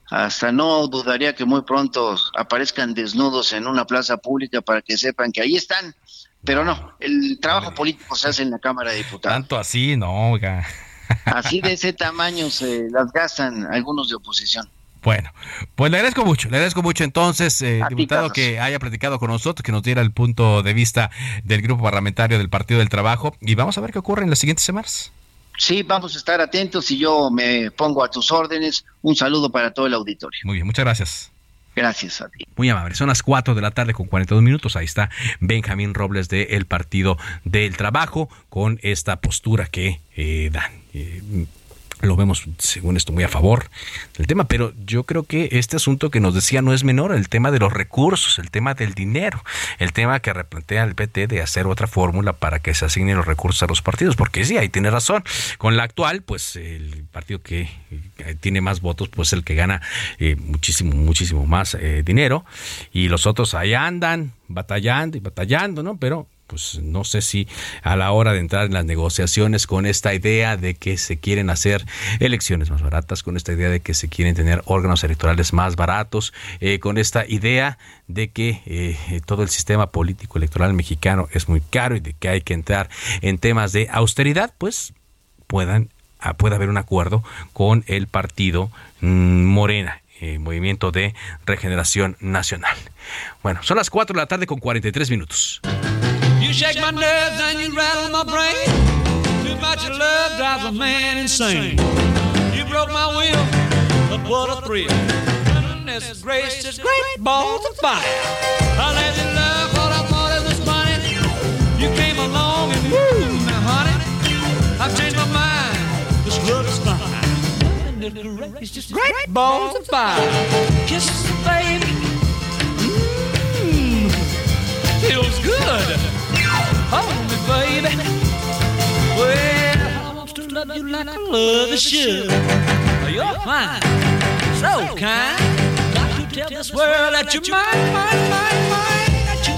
hasta no dudaría que muy pronto aparezcan desnudos en una plaza pública para que sepan que ahí están. Pero no, el trabajo político se hace en la Cámara de Diputados. Tanto así, no, oiga. Así de ese tamaño se las gastan algunos de oposición. Bueno, pues le agradezco mucho, le agradezco mucho entonces, eh, diputado, que haya platicado con nosotros, que nos diera el punto de vista del grupo parlamentario del Partido del Trabajo y vamos a ver qué ocurre en las siguientes semanas. Sí, vamos a estar atentos y yo me pongo a tus órdenes. Un saludo para todo el auditorio. Muy bien, muchas gracias. Gracias a ti. Muy amable. Son las 4 de la tarde con 42 minutos. Ahí está Benjamín Robles del de Partido del Trabajo con esta postura que eh, dan. Eh, lo vemos, según esto, muy a favor del tema, pero yo creo que este asunto que nos decía no es menor, el tema de los recursos, el tema del dinero, el tema que replantea el PT de hacer otra fórmula para que se asignen los recursos a los partidos, porque sí, ahí tiene razón. Con la actual, pues el partido que tiene más votos, pues el que gana eh, muchísimo, muchísimo más eh, dinero, y los otros ahí andan batallando y batallando, ¿no? Pero pues no sé si a la hora de entrar en las negociaciones con esta idea de que se quieren hacer elecciones más baratas, con esta idea de que se quieren tener órganos electorales más baratos, eh, con esta idea de que eh, todo el sistema político electoral mexicano es muy caro y de que hay que entrar en temas de austeridad, pues puedan ah, pueda haber un acuerdo con el partido mmm, Morena eh, Movimiento de Regeneración Nacional. Bueno, son las 4 de la tarde con 43 minutos. You shake my nerves and you rattle my brain. Too much love drives a man insane. You broke my will, but what a thrill. Goodness gracious, great balls of fire. I let you love what I thought it was funny. You came along and woo, now honey, I've changed my mind. This love is fine. Goodness gracious, great balls of fire. Kisses, baby. Mmm, feels good. Hold me, baby. Well, I want to love you like I love should. You're fine, so kind. Got to tell this world that you're mine, mine, mine, mine. You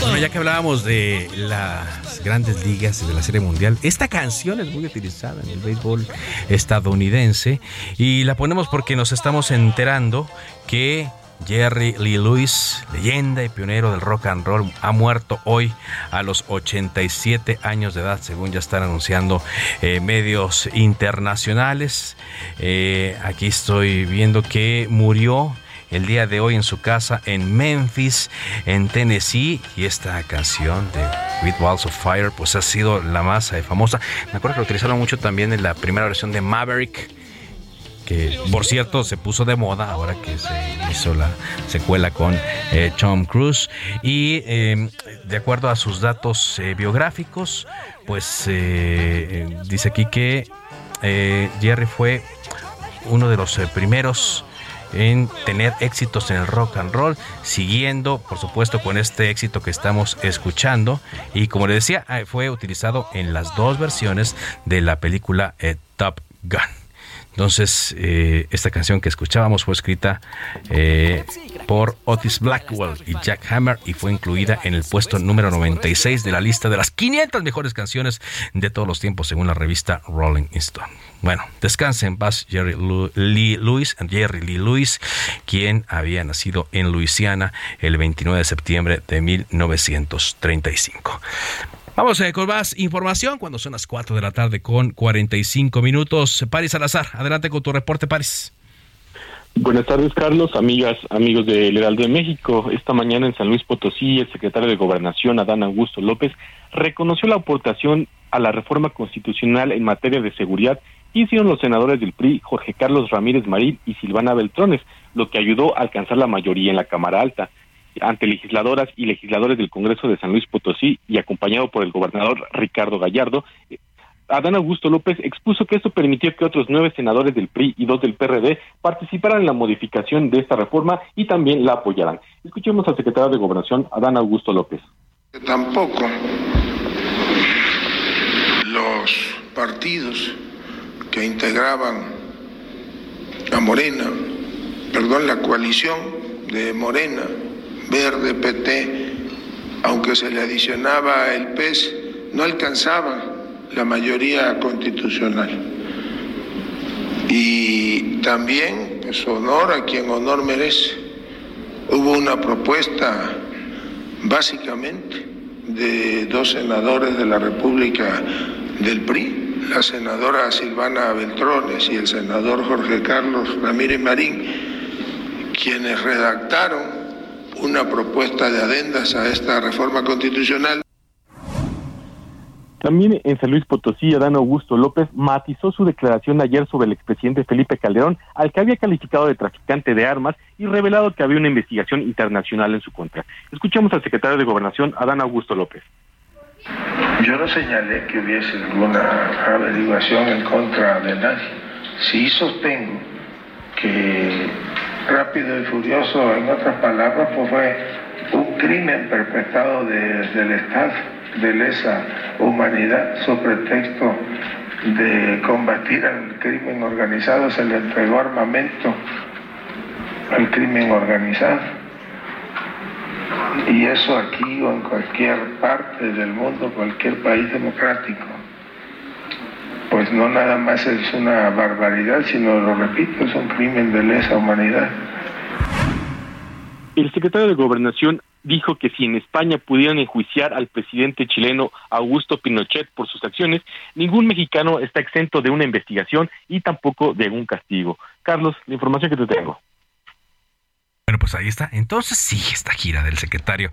Bueno, ya que hablábamos de las grandes ligas y de la Serie Mundial, esta canción es muy utilizada en el béisbol estadounidense y la ponemos porque nos estamos enterando que Jerry Lee Lewis, leyenda y pionero del rock and roll, ha muerto hoy a los 87 años de edad, según ya están anunciando eh, medios internacionales. Eh, aquí estoy viendo que murió el día de hoy en su casa en Memphis, en Tennessee. Y esta canción de With Walls of Fire, pues ha sido la más eh, famosa. Me acuerdo que lo utilizaron mucho también en la primera versión de Maverick. Que por cierto se puso de moda ahora que se hizo la secuela con eh, Tom Cruise. Y eh, de acuerdo a sus datos eh, biográficos, pues eh, dice aquí que Jerry fue uno de los primeros en tener éxitos en el rock and roll, siguiendo, por supuesto, con este éxito que estamos escuchando. Y como le decía, fue utilizado en las dos versiones de la película Top Gun. Entonces, eh, esta canción que escuchábamos fue escrita eh, por Otis Blackwell y Jack Hammer y fue incluida en el puesto número 96 de la lista de las 500 mejores canciones de todos los tiempos según la revista Rolling Stone. Bueno, descanse en paz Jerry Lee Lewis, Jerry Lee Lewis, quien había nacido en Luisiana el 29 de septiembre de 1935. Vamos eh, con más información cuando son las 4 de la tarde con 45 minutos. Paris Salazar, adelante con tu reporte, Paris. Buenas tardes, Carlos, amigas, amigos del Heraldo de México. Esta mañana en San Luis Potosí, el secretario de Gobernación, Adán Augusto López, reconoció la aportación a la reforma constitucional en materia de seguridad que hicieron los senadores del PRI, Jorge Carlos Ramírez Marín y Silvana Beltrones, lo que ayudó a alcanzar la mayoría en la Cámara Alta. Ante legisladoras y legisladores del Congreso de San Luis Potosí y acompañado por el gobernador Ricardo Gallardo, Adán Augusto López expuso que esto permitió que otros nueve senadores del PRI y dos del PRD participaran en la modificación de esta reforma y también la apoyaran. Escuchemos al secretario de Gobernación, Adán Augusto López. Tampoco los partidos que integraban a Morena, perdón, la coalición de Morena, Verde, PT, aunque se le adicionaba el PES, no alcanzaba la mayoría constitucional. Y también, pues honor a quien honor merece, hubo una propuesta básicamente de dos senadores de la República del PRI, la senadora Silvana Beltrones y el senador Jorge Carlos Ramírez Marín, quienes redactaron una propuesta de adendas a esta reforma constitucional. También en San Luis Potosí, Adán Augusto López matizó su declaración ayer sobre el expresidente Felipe Calderón, al que había calificado de traficante de armas y revelado que había una investigación internacional en su contra. Escuchamos al secretario de Gobernación, Adán Augusto López. Yo no señalé que hubiese alguna averiguación en contra de nadie. Sí sostengo que Rápido y Furioso, en otras palabras, pues fue un crimen perpetrado desde el Estado, de lesa humanidad, sobre pretexto de combatir al crimen organizado, se le entregó armamento al crimen organizado. Y eso aquí o en cualquier parte del mundo, cualquier país democrático, pues no nada más es una barbaridad, sino, lo repito, es un crimen de lesa humanidad. El secretario de Gobernación dijo que si en España pudieran enjuiciar al presidente chileno Augusto Pinochet por sus acciones, ningún mexicano está exento de una investigación y tampoco de un castigo. Carlos, la información que te tengo. Bueno, pues ahí está. Entonces sí, esta gira del secretario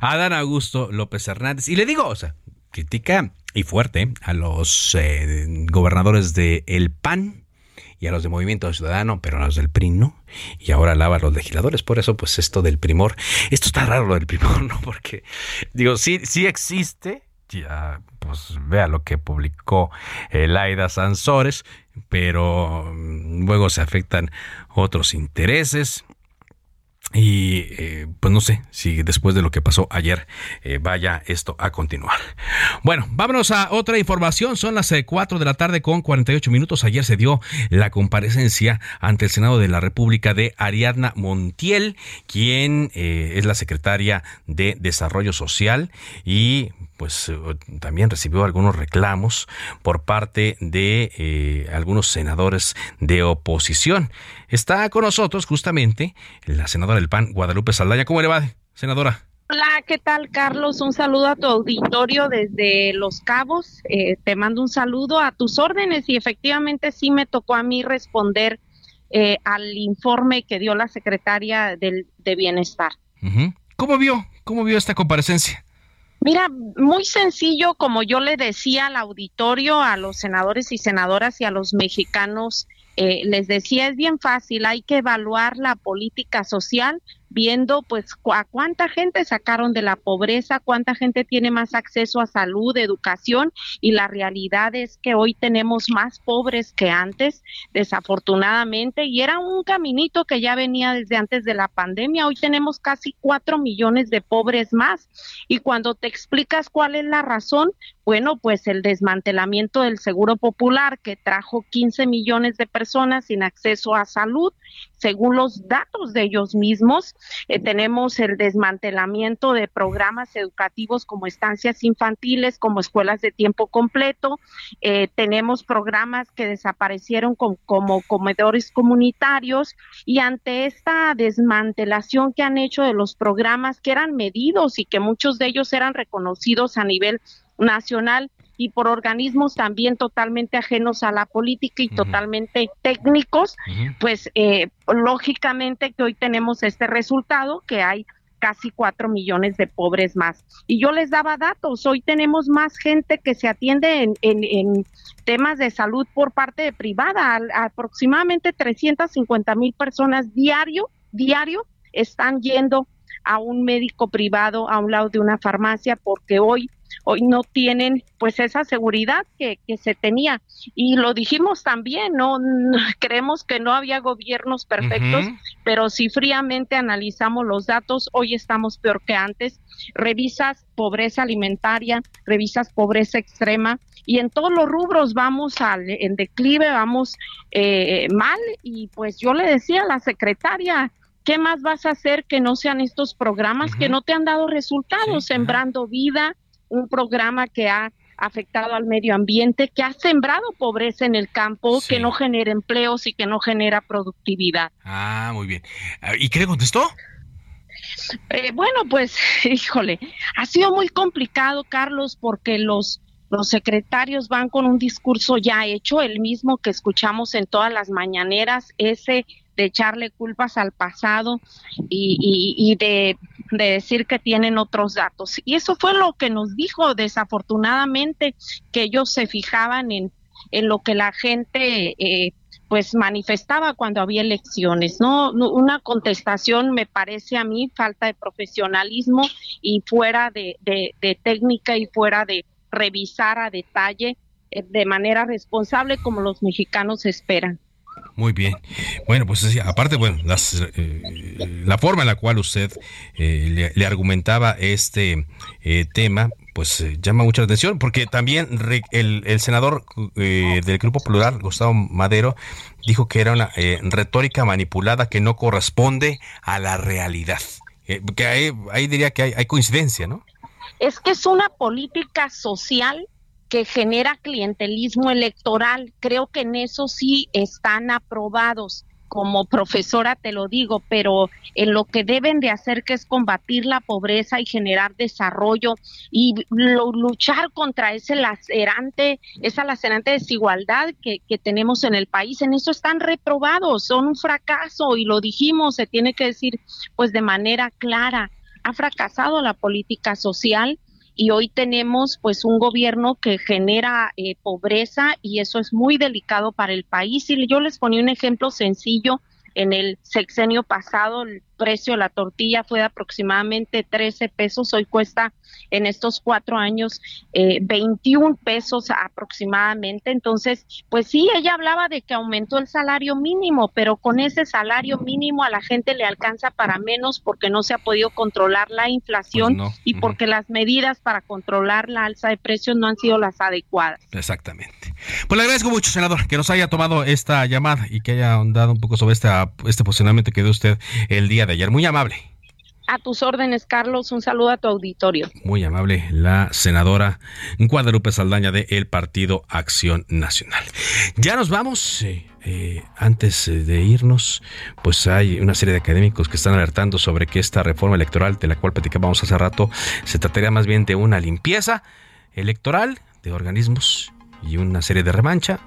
Adán Augusto López Hernández. Y le digo, o sea, critica y fuerte a los eh, gobernadores de El PAN y a los de Movimiento Ciudadano, pero a los del PRI no. Y ahora alaba a los legisladores. Por eso, pues esto del primor. Esto está raro lo del primor, ¿no? Porque, digo, sí, sí existe. Ya, pues vea lo que publicó Laida Sansores, pero mm, luego se afectan otros intereses. Y eh, pues no sé si después de lo que pasó ayer eh, vaya esto a continuar. Bueno, vámonos a otra información. Son las 4 eh, de la tarde con 48 minutos. Ayer se dio la comparecencia ante el Senado de la República de Ariadna Montiel, quien es la secretaria de Desarrollo Social y pues también recibió algunos reclamos por parte de algunos senadores de oposición. Está con nosotros justamente la senadora del PAN, Guadalupe Saldaña. ¿Cómo le va, senadora? Hola, ¿qué tal, Carlos? Un saludo a tu auditorio desde Los Cabos. Eh, te mando un saludo a tus órdenes y efectivamente sí me tocó a mí responder eh, al informe que dio la secretaria del, de Bienestar. ¿Cómo vio? ¿Cómo vio esta comparecencia? Mira, muy sencillo, como yo le decía al auditorio, a los senadores y senadoras y a los mexicanos eh, les decía, es bien fácil, hay que evaluar la política social viendo pues a cuánta gente sacaron de la pobreza, cuánta gente tiene más acceso a salud, educación y la realidad es que hoy tenemos más pobres que antes, desafortunadamente, y era un caminito que ya venía desde antes de la pandemia, hoy tenemos casi cuatro millones de pobres más y cuando te explicas cuál es la razón, bueno, pues el desmantelamiento del Seguro Popular que trajo 15 millones de personas sin acceso a salud, según los datos de ellos mismos, eh, tenemos el desmantelamiento de programas educativos como estancias infantiles, como escuelas de tiempo completo. Eh, tenemos programas que desaparecieron como comedores comunitarios y ante esta desmantelación que han hecho de los programas que eran medidos y que muchos de ellos eran reconocidos a nivel nacional, y por organismos también totalmente ajenos a la política y totalmente técnicos, pues eh, lógicamente que hoy tenemos este resultado que hay casi cuatro millones de pobres más. Y yo les daba datos, hoy tenemos más gente que se atiende en, en, temas de salud por parte de privada, aproximadamente 350 mil personas diario, diario están yendo a un médico privado a un lado de una farmacia porque hoy hoy no tienen pues esa seguridad que, que se tenía. Y lo dijimos también, ¿no? Creemos que no había gobiernos perfectos, pero si fríamente analizamos los datos, hoy estamos peor que antes. Revisas pobreza alimentaria, revisas pobreza extrema, y en todos los rubros vamos al, en declive, vamos eh, mal y pues yo le decía a la secretaria, ¿qué más vas a hacer que no sean estos programas que no te han dado resultados? Sembrando vida, un programa que ha afectado al medio ambiente, que ha sembrado pobreza en el campo, que no genera empleos y que no genera productividad. Ah, muy bien. Ah, ¿Y qué le contestó? Eh, bueno, pues, híjole, ha sido muy complicado, Carlos, porque los los secretarios van con un discurso ya hecho, el mismo que escuchamos en todas las mañaneras, ese de echarle culpas al pasado y, de, decir que tienen otros datos. Y eso fue lo que nos dijo, desafortunadamente, que ellos se fijaban en, en lo que la gente eh, pues manifestaba cuando había elecciones, ¿no? Una contestación me parece a mí falta de profesionalismo y fuera de, de técnica y fuera de revisar a detalle eh, de manera responsable como los mexicanos esperan. Muy bien. Bueno, pues aparte, bueno, eh, la forma en la cual usted eh, le, argumentaba este tema, pues llama mucha atención, porque también el, el senador del Grupo Plural, Gustavo Madero, dijo que era una retórica manipulada que no corresponde a la realidad. que ahí, ahí diría que hay coincidencia, ¿no? es que es una política social que genera clientelismo electoral. Creo que en eso sí están aprobados. Como profesora te lo digo, pero en lo que deben de hacer que es combatir la pobreza y generar desarrollo y luchar contra ese lacerante, esa lacerante desigualdad que, que tenemos en el país, en eso están reprobados, son un fracaso y lo dijimos, se tiene que decir pues de manera clara ha fracasado la política social y hoy tenemos pues un gobierno que genera eh, pobreza y eso es muy delicado para el país. Y yo les ponía un ejemplo sencillo. En el sexenio pasado el precio de la tortilla fue de aproximadamente 13 pesos, hoy cuesta en estos cuatro años eh, 21 pesos aproximadamente. Entonces, pues sí, ella hablaba de que aumentó el salario mínimo, pero con ese salario mínimo a la gente le alcanza para menos porque no se ha podido controlar la inflación Pues y porque las medidas para controlar la alza de precios no han sido las adecuadas. Exactamente. Pues le agradezco mucho, senador, que nos haya tomado esta llamada y que haya ahondado un poco sobre esta, este posicionamiento que dio usted el día de ayer. Muy amable. A tus órdenes, Carlos. Un saludo a tu auditorio. Muy amable la senadora Guadalupe Saldaña de el Partido Acción Nacional. Ya nos vamos. eh, eh, antes eh, de irnos, pues hay una serie de académicos que están alertando sobre que esta reforma electoral de la cual platicábamos hace rato se trataría más bien de una limpieza electoral de organismos y una serie de revancha.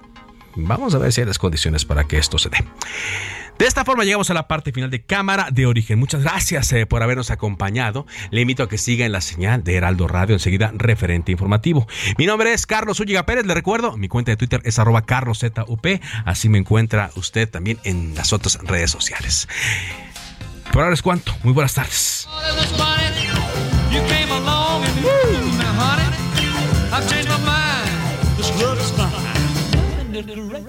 Vamos a ver si hay las condiciones para que esto se dé. De esta forma llegamos a la parte final de Cámara de Origen. Muchas gracias eh, por habernos acompañado. Le invito a que siga en la señal de Heraldo Radio, enseguida referente informativo. Mi nombre es Carlos Úñiga Pérez, le recuerdo, mi cuenta de Twitter es arroba carloszup, así me encuentra usted también en las otras redes sociales. Por ahora es cuanto, muy buenas tardes.